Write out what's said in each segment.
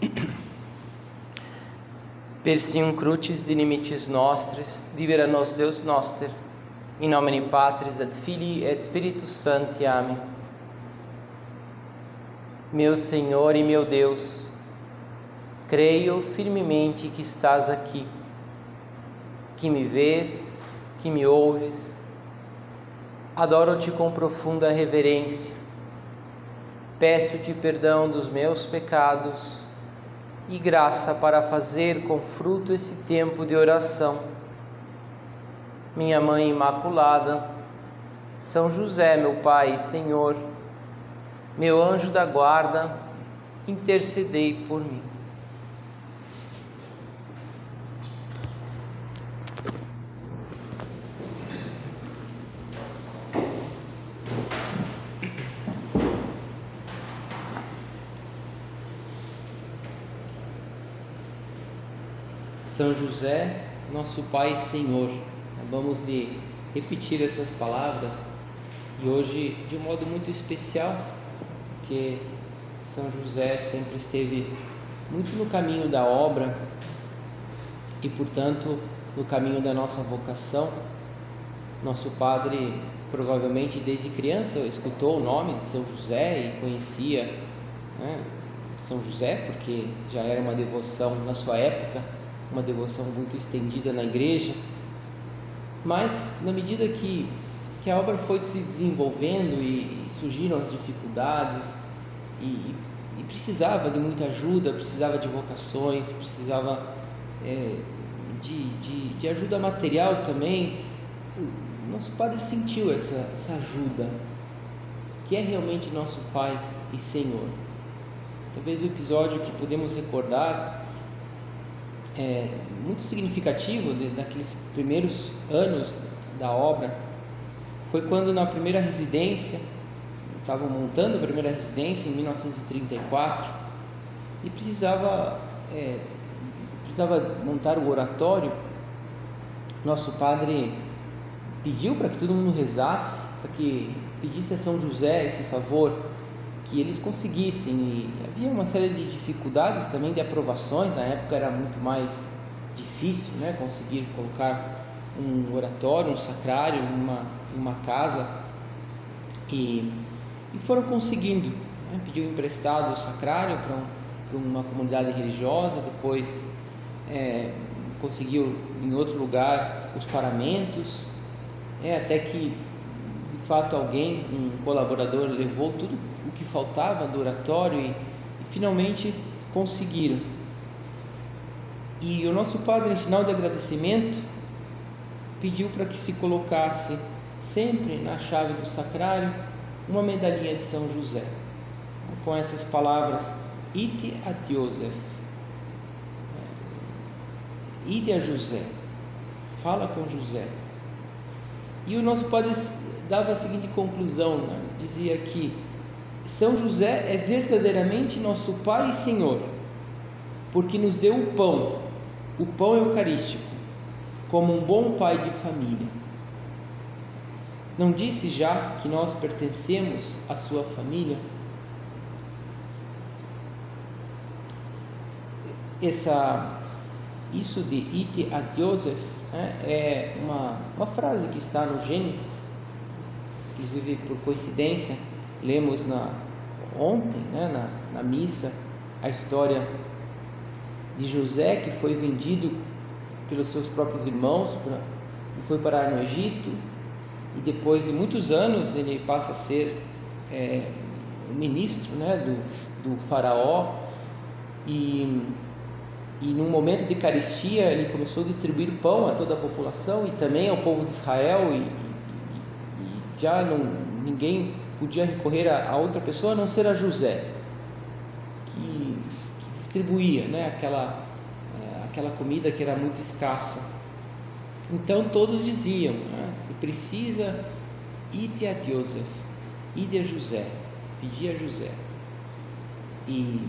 Persium crucis dinimitis nostris, libera nos Deus noster, in nomine Patris et Filii et Spiritus Sancti. Amém. Meu Senhor e meu Deus, creio firmemente que estás aqui, que me vês, que me ouves. Adoro-te com profunda reverência. Peço-te perdão dos meus pecados e graça para fazer com fruto esse tempo de oração. Minha Mãe Imaculada, São José, meu Pai e Senhor, meu anjo da guarda, intercedei por mim. São José, nosso Pai e Senhor. Vamos de repetir essas palavras e hoje de um modo muito especial, porque São José sempre esteve muito no caminho da obra e, portanto, no caminho da nossa vocação. Nosso padre provavelmente desde criança escutou o nome de São José e conhecia né, São José, porque já era uma devoção na sua época uma devoção muito estendida na igreja, mas na medida que, que a obra foi se desenvolvendo e, surgiram as dificuldades e, e, precisava de muita ajuda, precisava de vocações, precisava é, de, de, de, ajuda material também, o nosso Padre sentiu essa, essa ajuda, que é realmente nosso Pai e Senhor. Talvez o episódio que podemos recordar é, muito significativo de, daqueles primeiros anos da obra foi quando na primeira residência, estavam montando a primeira residência em 1934 e precisava, é, precisava montar o oratório. Nosso padre pediu para que todo mundo rezasse, para que pedisse a São José esse favor que eles conseguissem. E havia uma série de dificuldades também de aprovações, na época era muito mais difícil né, conseguir colocar um oratório, um sacrário uma, uma casa. E, e foram conseguindo. Né, pediu emprestado o sacrário para um, uma comunidade religiosa, depois é, conseguiu em outro lugar os paramentos, é, até que de fato alguém, um colaborador, levou tudo que faltava do oratório e, e finalmente conseguiram. E o nosso padre, em sinal de agradecimento, pediu para que se colocasse sempre na chave do sacrário uma medalhinha de São José, com essas palavras: Ite a Joseph, ide a José, fala com José. E o nosso padre dava a seguinte conclusão: né? dizia que São José é verdadeiramente nosso Pai e Senhor, porque nos deu o pão, o pão eucarístico, como um bom pai de família. Não disse já que nós pertencemos à sua família? Essa, isso de ite a Joseph né, é uma, uma frase que está no Gênesis, inclusive por coincidência, lemos na, ontem, né, na, na missa, a história de José que foi vendido pelos seus próprios irmãos pra, e foi parar no Egito e depois de muitos anos ele passa a ser é, ministro né, do, do faraó e, e num momento de carestia ele começou a distribuir pão a toda a população e também ao povo de Israel e, já não, ninguém podia recorrer a, a, outra pessoa a não ser a José, que, que distribuía né, aquela, é, aquela comida que era muito escassa. Então todos diziam: ah, se precisa, ide a Joseph, ide a José, pedir a José. E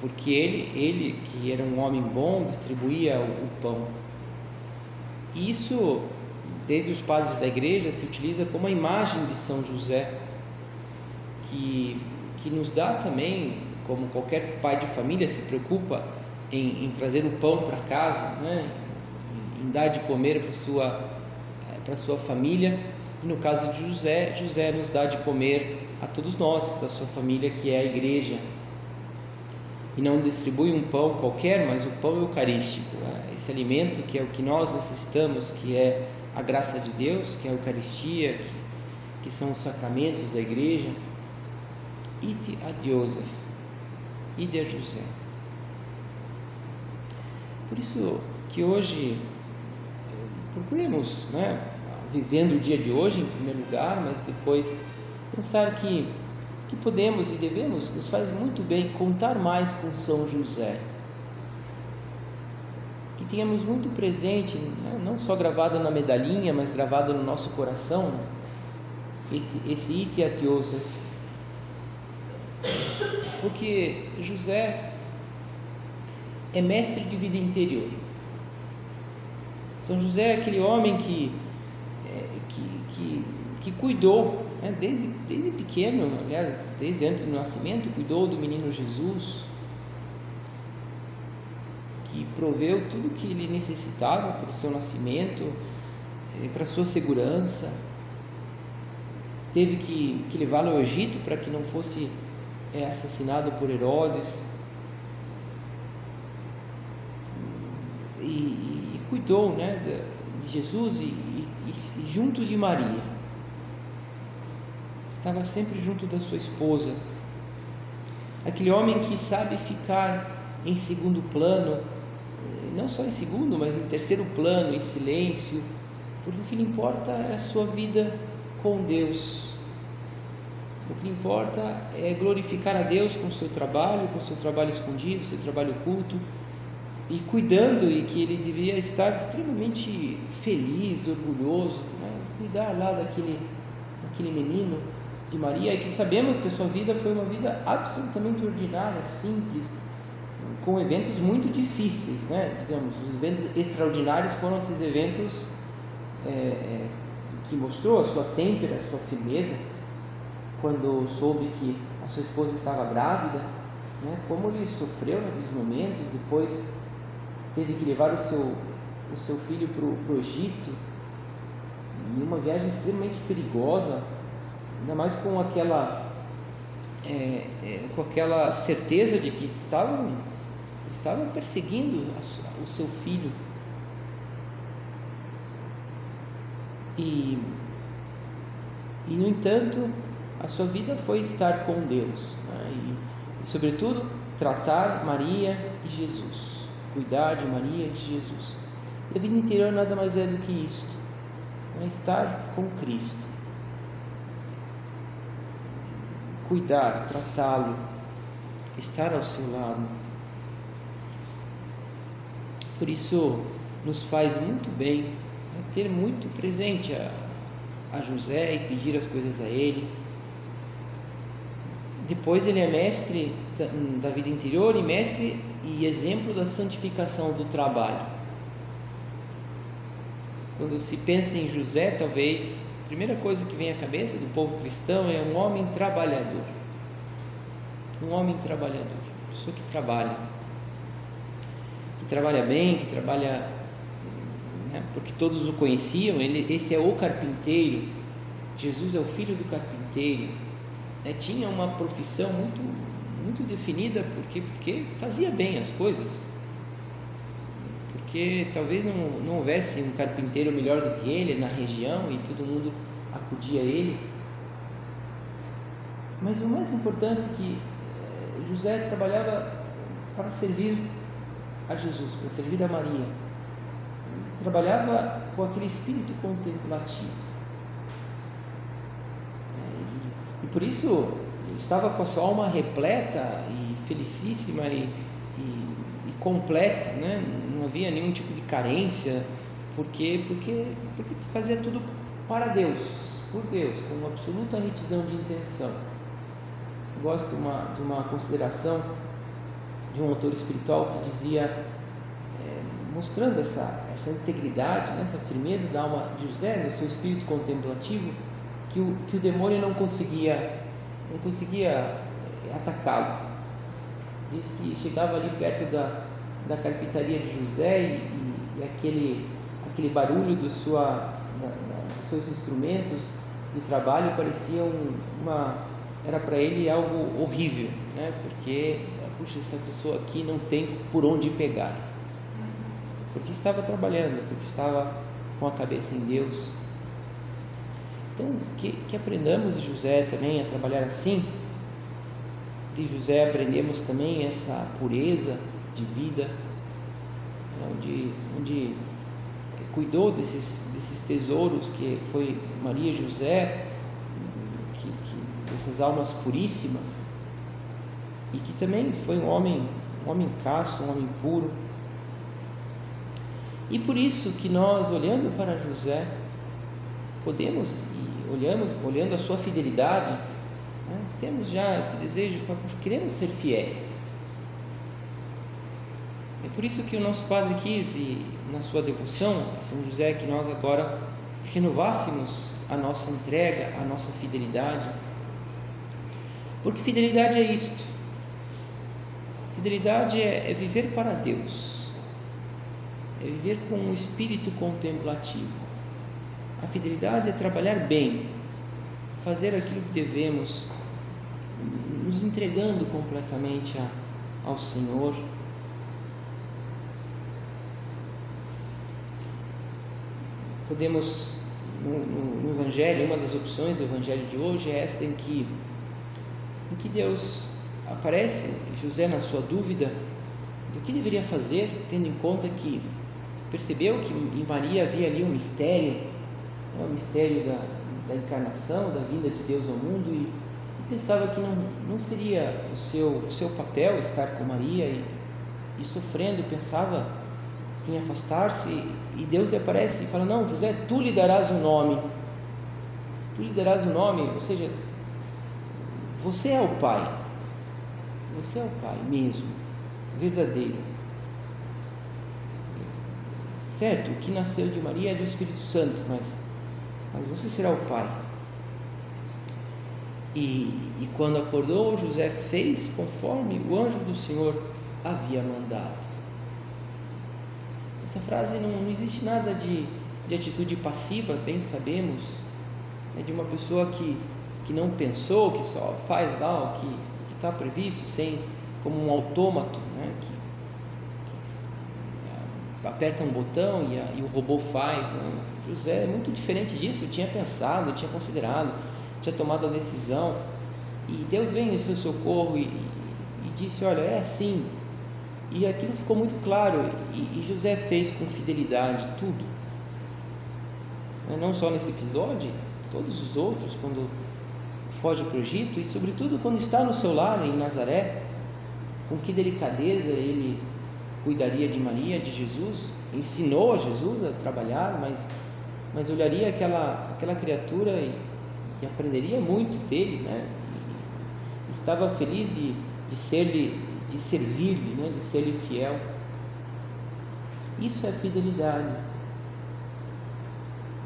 porque ele, ele que era um homem bom, distribuía o, o pão. Isso desde os padres da igreja, se utiliza como a imagem de São José, que, que nos dá também como qualquer pai de família se preocupa em, em trazer o pão para casa, né? em, em dar de comer para sua para sua família. E no caso de José, José nos dá de comer a todos nós, da sua família, que é a igreja. E não distribui um pão qualquer, mas o pão eucarístico, né? esse alimento que é o que nós necessitamos, que é a graça de Deus, que é a Eucaristia, que, que são os sacramentos da igreja. Ite a Joseph, ide a José. Por isso que hoje procuremos, né, vivendo o dia de hoje em primeiro lugar, mas depois pensar que, que podemos e devemos, nos faz muito bem contar mais com São José. Que tenhamos muito presente, né, não só gravado na medalhinha, mas gravado no nosso coração, esse ite atiosa. Porque José é mestre de vida interior. São José é aquele homem que, é, que, que, que, cuidou, né, desde, desde pequeno, aliás, desde antes do nascimento, cuidou do menino Jesus, que proveu tudo que ele necessitava para o seu nascimento, é, para a sua segurança. Teve que, que levá-lo ao Egito para que não fosse é, assassinado por Herodes. E, cuidou né, de Jesus e, e, e junto de Maria. Estava sempre junto da sua esposa. Aquele homem que sabe ficar em segundo plano, não só em segundo, mas em terceiro plano, em silêncio, porque o que lhe importa é a sua vida com Deus. O que importa é glorificar a Deus com o seu trabalho, com o seu trabalho escondido, seu trabalho oculto, e cuidando e que ele devia estar extremamente feliz, orgulhoso, né? cuidar lá daquele, daquele menino de Maria, e que sabemos que a sua vida foi uma vida absolutamente ordinária, simples, com eventos muito difíceis, né? digamos, os eventos extraordinários foram esses eventos é, é, que mostrou a sua têmpera, a sua firmeza, quando soube que a sua esposa estava grávida, né? como ele sofreu naqueles momentos, depois teve que levar o seu, o seu filho para o Egito, e uma viagem extremamente perigosa, ainda mais com aquela, é, é, com aquela certeza de que estavam, estavam perseguindo o seu filho. E, e, no entanto, a sua vida foi estar com Deus, né? e, e, sobretudo, tratar Maria e Jesus cuidar de Maria, de Jesus. E a vida interior nada mais é do que isto, é estar com Cristo. Cuidar, tratá-lo, estar ao seu lado. Por isso, nos faz muito bem né, ter muito presente a, a José e pedir as coisas a ele. Depois, ele é mestre da, da vida interior e mestre e exemplo da santificação do trabalho. Quando se pensa em José, talvez a primeira coisa que vem à cabeça do povo cristão é um homem trabalhador. Um homem trabalhador, pessoa que trabalha. Que trabalha bem, que trabalha. Né, porque todos o conheciam, ele, esse é o carpinteiro. Jesus é o filho do carpinteiro. Né, tinha uma profissão muito muito definida porque porque fazia bem as coisas porque talvez não, não houvesse um carpinteiro melhor do que ele na região e todo mundo acudia a ele mas o mais importante é que eh, José trabalhava para servir a Jesus para servir a Maria trabalhava com aquele espírito contemplativo é, e por isso estava com a sua alma repleta e felicíssima e, e, e completa, né? não havia nenhum tipo de carência, porque, porque, porque fazia tudo para Deus, por Deus, com absoluta retidão de intenção. Gosto de uma, de uma consideração de um autor espiritual que dizia, é, mostrando essa, essa integridade, né, essa firmeza da alma de José, no seu espírito contemplativo, que o, que o demônio não conseguia não conseguia atacá-lo. diz que chegava ali perto da, da carpintaria de José e, e, e aquele, aquele barulho do sua, dos seus instrumentos de trabalho parecia uma. era para ele algo horrível, né? porque, puxa, essa pessoa aqui não tem por onde pegar. Porque estava trabalhando, porque estava com a cabeça em Deus. Então, que, que aprendamos de José também a trabalhar assim. De José aprendemos também essa pureza de vida, onde, onde cuidou desses, desses tesouros que foi Maria e José, que, que, dessas almas puríssimas, e que também foi um homem, um homem casto, um homem puro. E por isso que nós, olhando para José, podemos, e olhamos, olhando a sua fidelidade, né, temos já esse desejo, queremos ser fiéis. É por isso que o nosso Padre quis, e na sua devoção a São José, que nós agora renovássemos a nossa entrega, a nossa fidelidade. Porque fidelidade é isto. Fidelidade é, é viver para Deus, é viver com um espírito contemplativo. A fidelidade é trabalhar bem, fazer aquilo que devemos, nos entregando completamente a, ao Senhor podemos, no, no, no, Evangelho, uma das opções do Evangelho de hoje é esta em que, em que Deus aparece, José na sua dúvida do que deveria fazer, tendo em conta que percebeu que em Maria havia ali um mistério, né, um mistério da, da encarnação, da vinda de Deus ao mundo, e, e pensava que não, não seria o seu, o seu papel estar com Maria e, e sofrendo, pensava em afastar-se, e Deus lhe aparece e fala: Não, José, tu lhe darás um nome. Tu lhe darás um nome, ou seja, você é o Pai. Você é o Pai mesmo, verdadeiro. Certo, o que nasceu de Maria é do Espírito Santo, mas, mas você será o Pai. E, e quando acordou, José fez conforme o anjo do Senhor havia mandado. Essa frase não, não existe nada de, de atitude passiva, bem sabemos, é de uma pessoa que, que não pensou, que só faz lá o que está previsto, sem como um autômato, né, que, que aperta um botão e, a, e o robô faz. Né? José é muito diferente disso, tinha pensado, tinha considerado, tinha tomado a decisão. E Deus vem em seu socorro e, e disse: Olha, é assim, e aquilo ficou muito claro, e, e José fez com fidelidade tudo. Não só nesse episódio, todos os outros, quando foge para o Egito, e sobretudo quando está no seu lar em Nazaré, com que delicadeza ele cuidaria de Maria, de Jesus, ensinou a Jesus a trabalhar, mas, mas olharia aquela, aquela criatura e, e aprenderia muito dele, né? Estava feliz de, de ser-lhe de servir-lhe, né, de ser-lhe fiel. Isso é fidelidade.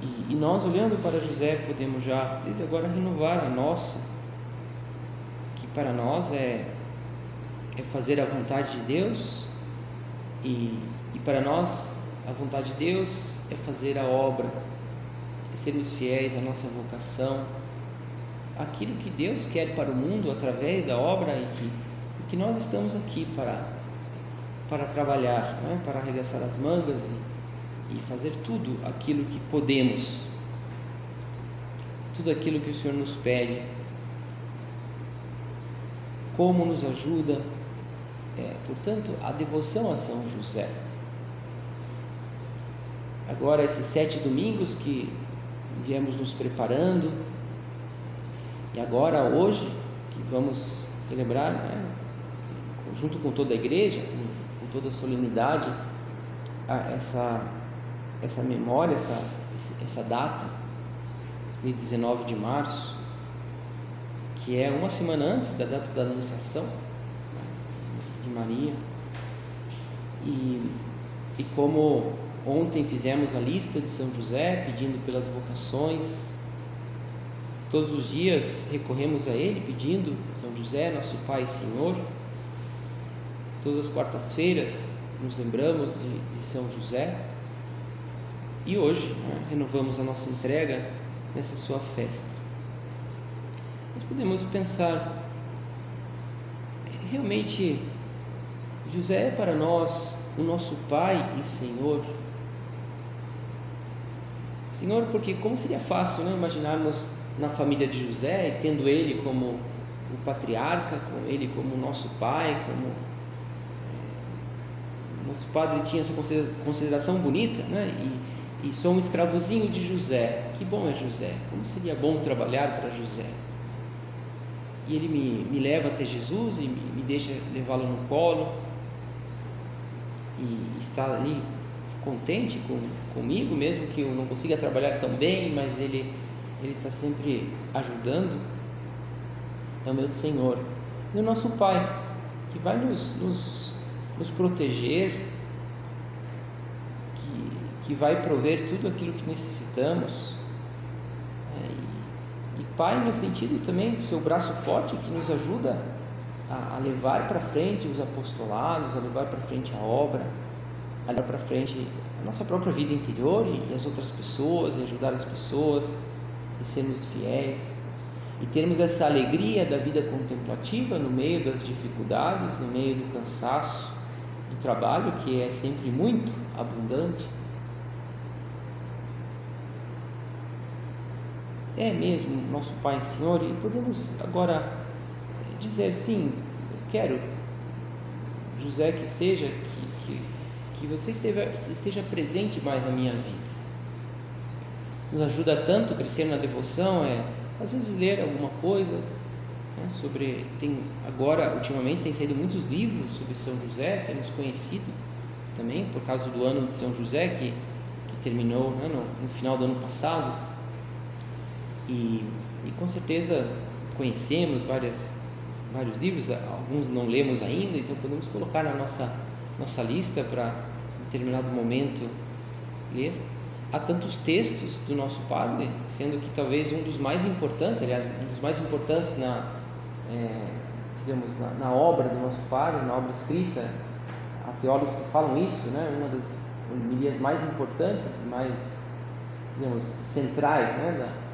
E, e, nós, olhando para José, podemos já, desde agora, renovar a nossa, que para nós é, é fazer a vontade de Deus, e, e para nós, a vontade de Deus é fazer a obra, é sermos fiéis à nossa vocação, aquilo que Deus quer para o mundo através da obra e que que nós estamos aqui para, para trabalhar, né? para arregaçar as mangas e, e fazer tudo aquilo que podemos, tudo aquilo que o Senhor nos pede. Como nos ajuda, é, portanto, a devoção a São José. Agora, esses sete domingos que viemos nos preparando, e agora, hoje, que vamos celebrar né, junto com toda a igreja, com, toda a solenidade, essa, essa memória, essa, essa data de 19 de março, que é uma semana antes da data da Anunciação de Maria. E, e como ontem fizemos a lista de São José, pedindo pelas vocações, todos os dias recorremos a Ele, pedindo, São José, nosso Pai e Senhor, Todas as quartas-feiras nos lembramos de, de, São José e hoje né, renovamos a nossa entrega nessa sua festa. Nós podemos pensar, realmente, José é para nós o nosso Pai e Senhor. Senhor, porque como seria fácil né, imaginarmos na família de José, tendo ele como o patriarca, com ele como nosso pai, como eh, nosso padre tinha essa consideração bonita, né? E, e sou um escravozinho de José. Que bom é José. Como seria bom trabalhar para José. E ele me, me leva até Jesus e me, me deixa levá-lo no colo e está ali contente com, comigo, mesmo que eu não consiga trabalhar tão bem, mas ele ele está sempre ajudando. É o meu Senhor e o nosso Pai, que vai nos, nos, nos proteger, que, vai prover tudo aquilo que necessitamos. É, e, e Pai, no sentido também do seu braço forte, que nos ajuda a, a levar para frente os apostolados, a levar para frente a obra, a levar para frente a nossa própria vida interior e, e as outras pessoas, e ajudar as pessoas e sermos fiéis e termos essa alegria da vida contemplativa no meio das dificuldades, no meio do cansaço, do trabalho que é sempre muito abundante. É mesmo nosso Pai Senhor, e podemos agora dizer sim, quero, José, que seja, que, que, que você esteja, esteja presente mais na minha vida. Nos ajuda tanto crescer na devoção é às vezes ler alguma coisa né, sobre tem agora ultimamente tem saído muitos livros sobre São José temos conhecido também por causa do ano de São José que, que terminou né, no, no, final do ano passado e, e com certeza conhecemos várias vários livros alguns não lemos ainda então podemos colocar na nossa nossa lista para determinado momento ler há tantos textos do nosso padre, sendo que talvez um dos mais importantes, aliás, um dos mais importantes na, é, digamos, na, na, obra do nosso padre, na obra escrita, há teólogos que falam isso, né? uma das homilias mais importantes, mais, digamos, centrais né? Da,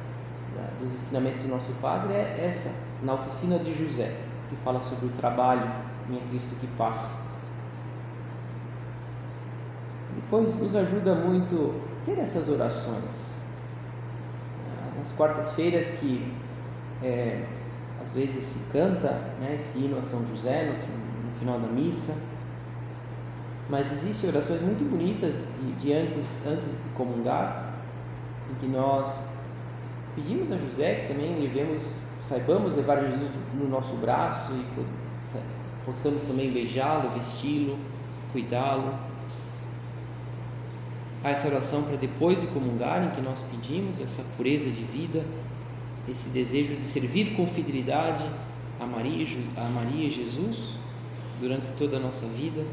dos ensinamentos do nosso padre é essa, na oficina de José, que fala sobre o trabalho em Cristo que passa. Depois nos ajuda muito ter essas orações. Nas quartas-feiras que é, às vezes se canta né, esse hino a São José no, no final da missa, mas existem orações muito bonitas de, de, antes, antes de comungar, em que nós pedimos a José que também levemos, saibamos levar Jesus no nosso braço e possamos também beijá-lo, vesti-lo, cuidá-lo a essa oração para depois de comungar, em que nós pedimos essa pureza de vida, esse desejo de servir com fidelidade a Maria, a Maria e Jesus durante toda a nossa vida.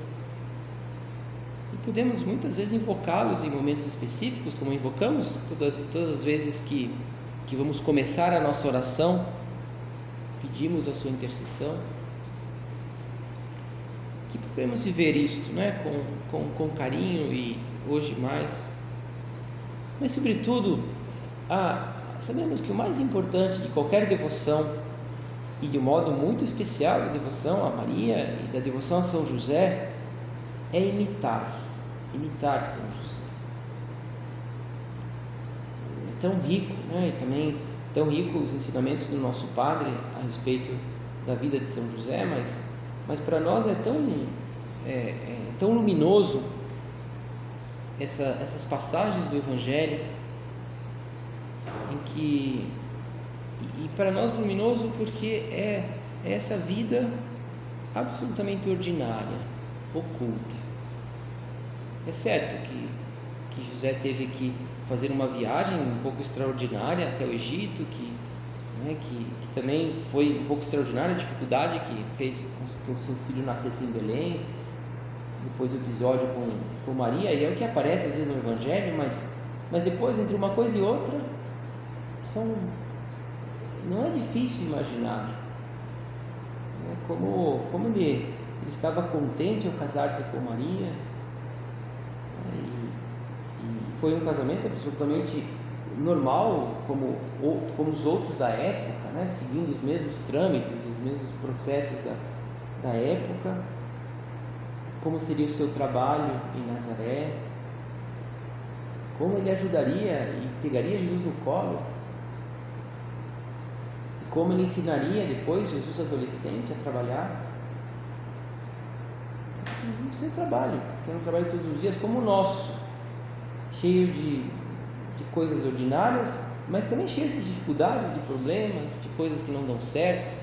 E podemos muitas vezes invocá-los em momentos específicos, como invocamos todas, todas as vezes que, que vamos começar a nossa oração, pedimos a sua intercessão. Que podemos viver isto né? com, com, com carinho e hoje mais. Mas, sobretudo, ah, sabemos que o mais importante de qualquer devoção, e de um modo muito especial da devoção a Maria e da devoção a São José, é imitar, imitar São José. É tão rico, né? E também tão rico os ensinamentos do nosso Padre a respeito da vida de São José, mas, mas para nós é tão, é, é tão luminoso essa, essas passagens do Evangelho em que e, para nós luminoso porque é, é essa vida absolutamente ordinária, oculta. É certo que, que José teve que fazer uma viagem um pouco extraordinária até o Egito, que, né, que, que também foi um pouco extraordinária a dificuldade que fez com que o seu filho nascesse em Belém, depois o episódio com, com Maria, e é o que aparece às vezes no Evangelho, mas, mas depois, entre uma coisa e outra, são, não é difícil imaginar né? como, como ele ele estava contente ao casar-se com Maria. E foi um casamento absolutamente normal, como, como os outros da época, né? seguindo os mesmos trâmites, os mesmos processos da, da época. Como seria o seu trabalho em Nazaré? Como ele ajudaria e pegaria Jesus no colo? Como ele ensinaria depois Jesus adolescente a trabalhar? No seu trabalho, que é um trabalho todos os dias como o nosso, cheio de, de coisas ordinárias, mas também cheio de dificuldades, de problemas, de coisas que não dão certo.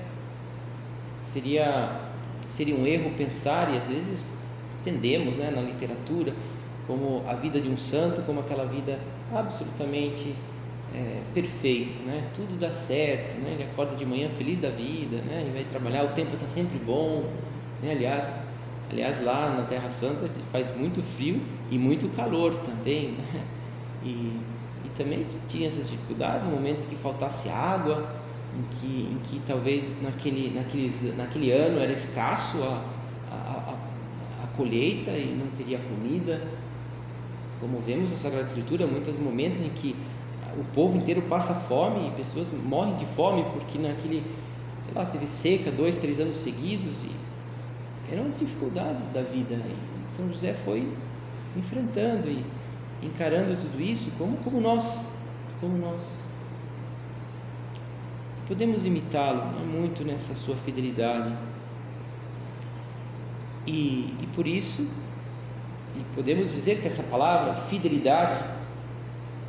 Seria, seria um erro pensar, e às vezes entendemos né, na literatura, como a vida de um santo, como aquela vida absolutamente é, perfeita, né? tudo dá certo, né? ele acorda de manhã feliz da vida, né? ele vai trabalhar, o tempo está sempre bom. Né? Aliás, aliás, lá na Terra Santa faz muito frio e muito calor também. Né? E, e também tinha essas dificuldades, no momento em que faltasse água, em que, em que talvez naquele, naqueles, naquele ano era escasso a, a, a, a colheita e não teria comida como vemos na Sagrada Escritura, muitos momentos em que o povo inteiro passa fome e pessoas morrem de fome porque naquele, sei lá, teve seca dois, três anos seguidos e eram as dificuldades da vida. E São José foi enfrentando e encarando tudo isso como, como nós, como nós. Podemos imitá-lo né, muito nessa sua fidelidade. E, e por isso e podemos dizer que essa palavra, fidelidade,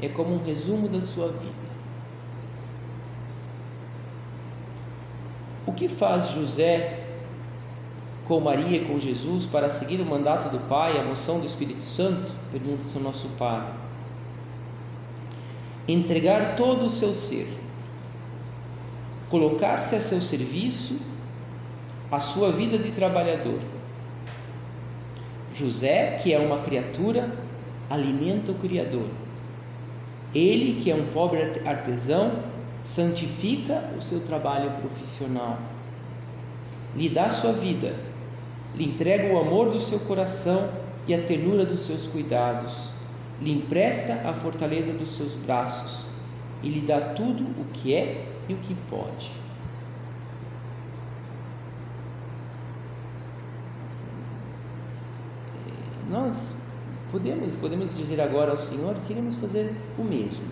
é como um resumo da sua vida. O que faz José com Maria e com Jesus para seguir o mandato do Pai, a moção do Espírito Santo? Pergunta-se o nosso Padre. Entregar todo o seu ser, colocar-se a seu serviço, a sua vida de trabalhador José, que é uma criatura, alimenta o Criador. Ele, que é um pobre artesão, santifica o seu trabalho profissional. Lhe dá sua vida, lhe entrega o amor do seu coração e a ternura dos seus cuidados, lhe empresta a fortaleza dos seus braços e lhe dá tudo o que é e o que pode. nós podemos, podemos dizer agora ao Senhor que queremos fazer o mesmo.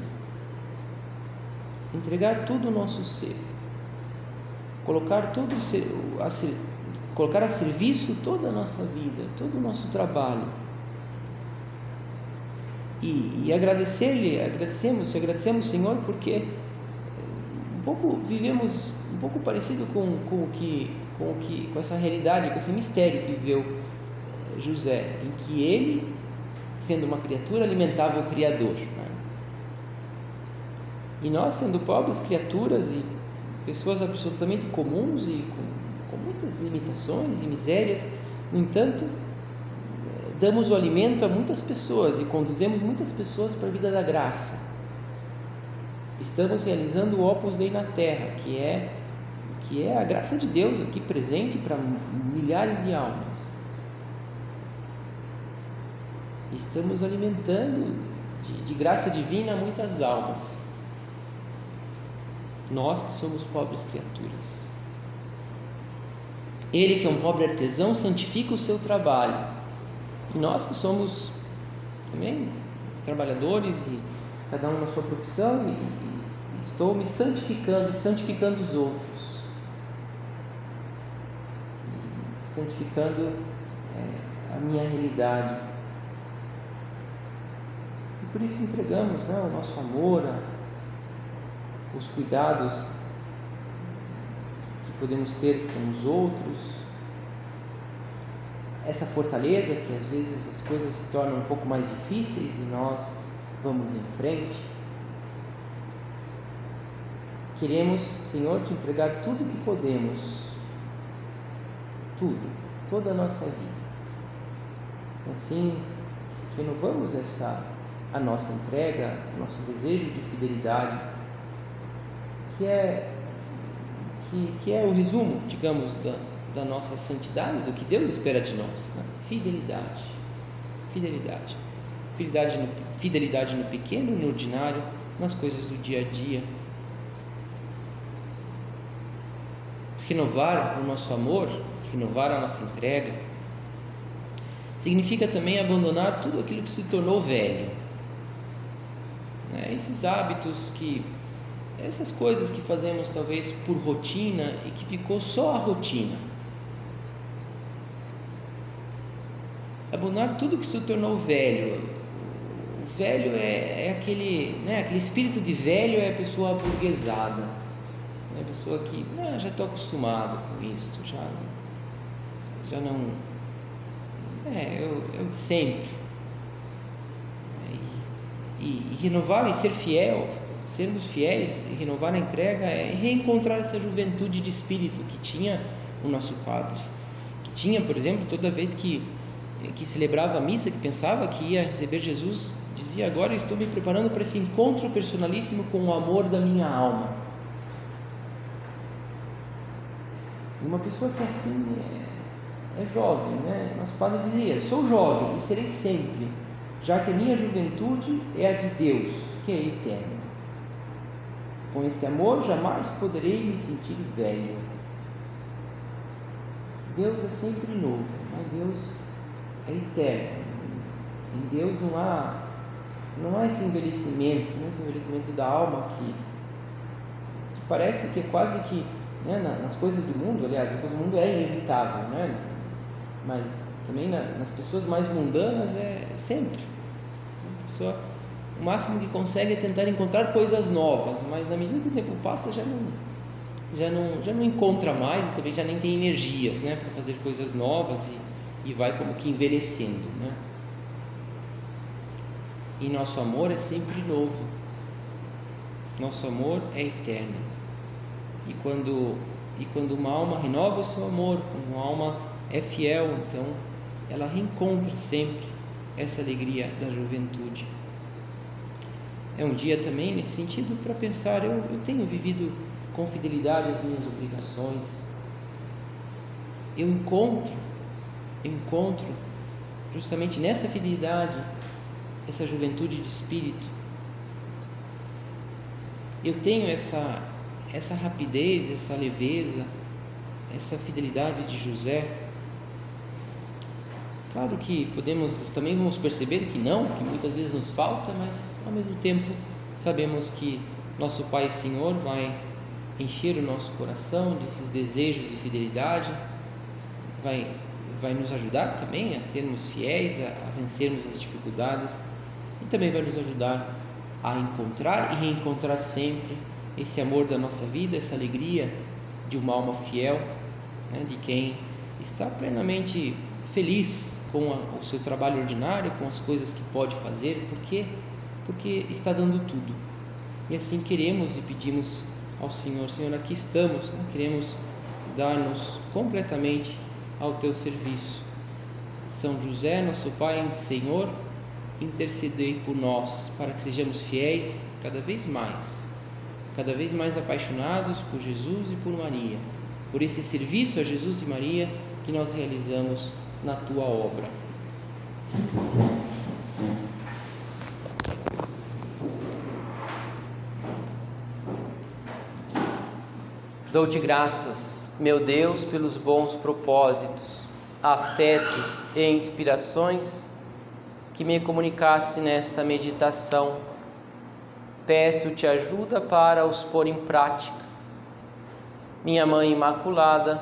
Entregar todo o nosso ser. Colocar todo o a, colocar a serviço toda a nossa vida, todo o nosso trabalho. E, e agradecer-lhe, agradecemos, agradecemos Senhor porque um pouco vivemos um pouco parecido com, com o que com o que com essa realidade, com esse mistério que viveu José, em que ele, sendo uma criatura, alimentava o Criador. Né? E nós, sendo pobres criaturas e pessoas absolutamente comuns e com muitas limitações e misérias, no entanto, damos o alimento a muitas pessoas e conduzimos muitas pessoas para a vida da graça. Estamos realizando o Opus Dei na Terra, que é que é a graça de Deus aqui presente para milhares de almas. estamos alimentando de, de graça divina muitas almas. Nós que somos pobres criaturas. Ele que é um pobre artesão santifica o seu trabalho. E nós que somos também trabalhadores e cada um na sua profissão e, e estou me santificando e santificando os outros. E santificando é, a minha realidade por isso entregamos né, o nosso amor, os cuidados podemos ter com os outros, essa fortaleza que às vezes as coisas se tornam um pouco mais difíceis e nós vamos em frente. Queremos, Senhor, te entregar tudo que podemos, tudo, toda a nossa vida. Assim, renovamos essa a nossa entrega, o nosso desejo de fidelidade, que é, que, que é o resumo, digamos, da, da nossa santidade, do que Deus espera de nós. Né? Fidelidade. Fidelidade. Fidelidade no, fidelidade no pequeno, no ordinário, nas coisas do dia a dia. Renovar o nosso amor, renovar a nossa entrega, significa também abandonar tudo aquilo que se tornou velho. Né? Esses hábitos que essas coisas que fazemos talvez por rotina e que ficou só a rotina. Abandonar tudo que se tornou velho. O velho é, é aquele, né, aquele espírito de velho é a pessoa burguesada. É a pessoa que ah, já estou acostumado com isso, já, já não. É, eu, eu sempre. E, e renovar e ser fiel sermos fiéis e renovar a entrega é reencontrar essa juventude de espírito que tinha o nosso Padre. Que tinha, por exemplo, toda vez que, que celebrava a missa, que pensava que ia receber Jesus, dizia: Agora estou me preparando para esse encontro personalíssimo com o amor da minha alma. Uma pessoa que assim é, é jovem, né? Nosso Padre dizia: Sou jovem e serei sempre, já que a minha juventude é a de Deus, que é eterno. Com este amor jamais poderei me sentir velho. Deus é sempre novo, mas Deus é eterno. Em Deus não há, não há esse envelhecimento, né? esse envelhecimento da alma que, que parece que é quase que né? nas coisas do mundo, aliás, as coisas do mundo é inevitável, né? mas também na, nas pessoas mais mundanas é sempre. A pessoa o máximo que consegue é tentar encontrar coisas novas, mas na medida que o tempo passa já não, já não, já não encontra mais e também já nem tem energias né, para fazer coisas novas e, e vai como que envelhecendo. Né? E nosso amor é sempre novo, nosso amor é eterno. E quando, e quando uma alma renova o seu amor, quando uma alma é fiel, então ela reencontra sempre essa alegria da juventude é um dia também nesse sentido para pensar: eu, eu tenho vivido com fidelidade as minhas obrigações, eu encontro, eu encontro justamente nessa fidelidade essa juventude de espírito. Eu tenho essa essa rapidez, essa leveza, essa fidelidade de José. Claro que podemos também vamos perceber que não, que muitas vezes nos falta, mas ao mesmo tempo sabemos que nosso Pai Senhor vai encher o nosso coração desses desejos de fidelidade, vai vai nos ajudar também a sermos fiéis, a, a vencermos as dificuldades e também vai nos ajudar a encontrar e reencontrar sempre esse amor da nossa vida, essa alegria de uma alma fiel, né, de quem está plenamente feliz com a, o seu trabalho ordinário, com as coisas que pode fazer, porque porque está dando tudo. E assim queremos e pedimos ao Senhor, Senhor, aqui estamos, né? queremos dar-nos completamente ao teu serviço. São José, nosso Pai e Senhor, intercedei por nós, para que sejamos fiéis cada vez mais, cada vez mais apaixonados por Jesus e por Maria, por esse serviço a Jesus e Maria que nós realizamos na tua obra. Dou-te graças, meu Deus, pelos bons propósitos, afetos e inspirações que me comunicaste nesta meditação. Peço-te ajuda para os pôr em prática. Minha Mãe Imaculada,